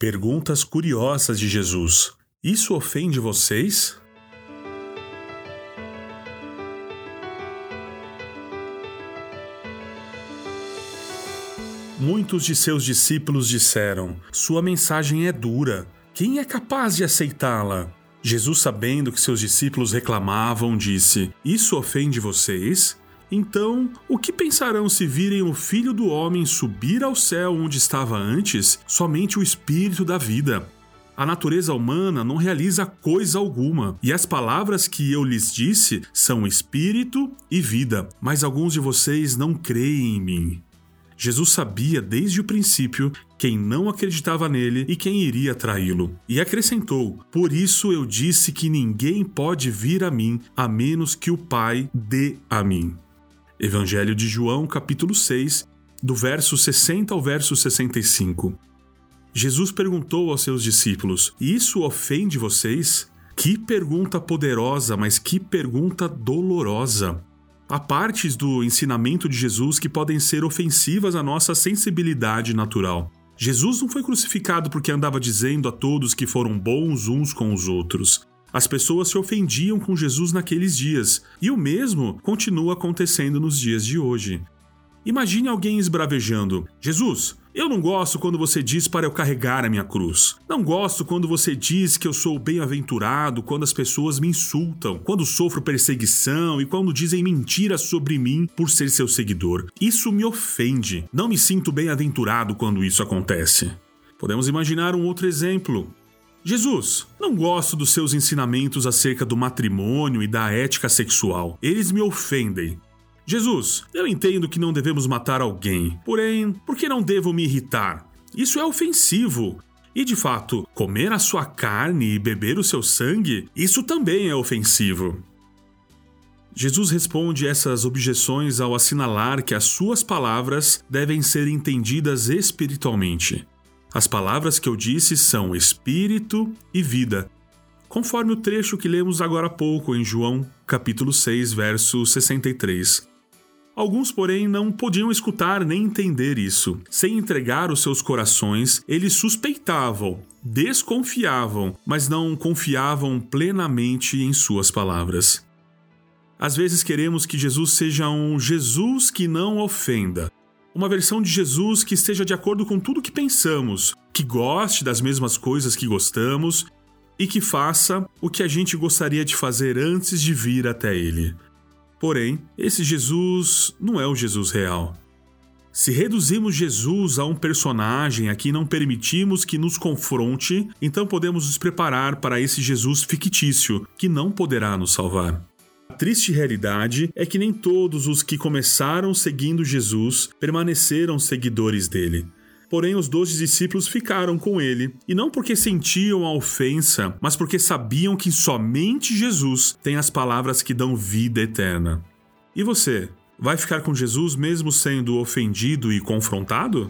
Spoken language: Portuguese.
Perguntas curiosas de Jesus. Isso ofende vocês? Muitos de seus discípulos disseram: Sua mensagem é dura. Quem é capaz de aceitá-la? Jesus, sabendo que seus discípulos reclamavam, disse: Isso ofende vocês? Então, o que pensarão se virem o filho do homem subir ao céu onde estava antes, somente o espírito da vida? A natureza humana não realiza coisa alguma, e as palavras que eu lhes disse são espírito e vida, mas alguns de vocês não creem em mim. Jesus sabia desde o princípio quem não acreditava nele e quem iria traí-lo. E acrescentou: Por isso eu disse que ninguém pode vir a mim a menos que o Pai dê a mim. Evangelho de João, capítulo 6, do verso 60 ao verso 65. Jesus perguntou aos seus discípulos: Isso ofende vocês? Que pergunta poderosa, mas que pergunta dolorosa. Há partes do ensinamento de Jesus que podem ser ofensivas à nossa sensibilidade natural. Jesus não foi crucificado porque andava dizendo a todos que foram bons uns com os outros. As pessoas se ofendiam com Jesus naqueles dias, e o mesmo continua acontecendo nos dias de hoje. Imagine alguém esbravejando: Jesus, eu não gosto quando você diz para eu carregar a minha cruz. Não gosto quando você diz que eu sou bem-aventurado, quando as pessoas me insultam, quando sofro perseguição e quando dizem mentiras sobre mim por ser seu seguidor. Isso me ofende. Não me sinto bem-aventurado quando isso acontece. Podemos imaginar um outro exemplo. Jesus, não gosto dos seus ensinamentos acerca do matrimônio e da ética sexual. Eles me ofendem. Jesus, eu entendo que não devemos matar alguém, porém, por que não devo me irritar? Isso é ofensivo. E de fato, comer a sua carne e beber o seu sangue, isso também é ofensivo. Jesus responde essas objeções ao assinalar que as suas palavras devem ser entendidas espiritualmente. As palavras que eu disse são espírito e vida, conforme o trecho que lemos agora há pouco em João, capítulo 6, verso 63. Alguns, porém, não podiam escutar nem entender isso. Sem entregar os seus corações, eles suspeitavam, desconfiavam, mas não confiavam plenamente em suas palavras. Às vezes queremos que Jesus seja um Jesus que não ofenda, uma versão de Jesus que esteja de acordo com tudo que pensamos, que goste das mesmas coisas que gostamos e que faça o que a gente gostaria de fazer antes de vir até Ele. Porém, esse Jesus não é o Jesus real. Se reduzimos Jesus a um personagem a quem não permitimos que nos confronte, então podemos nos preparar para esse Jesus fictício que não poderá nos salvar. A triste realidade é que nem todos os que começaram seguindo Jesus permaneceram seguidores dele. Porém, os doze discípulos ficaram com ele, e não porque sentiam a ofensa, mas porque sabiam que somente Jesus tem as palavras que dão vida eterna. E você, vai ficar com Jesus mesmo sendo ofendido e confrontado?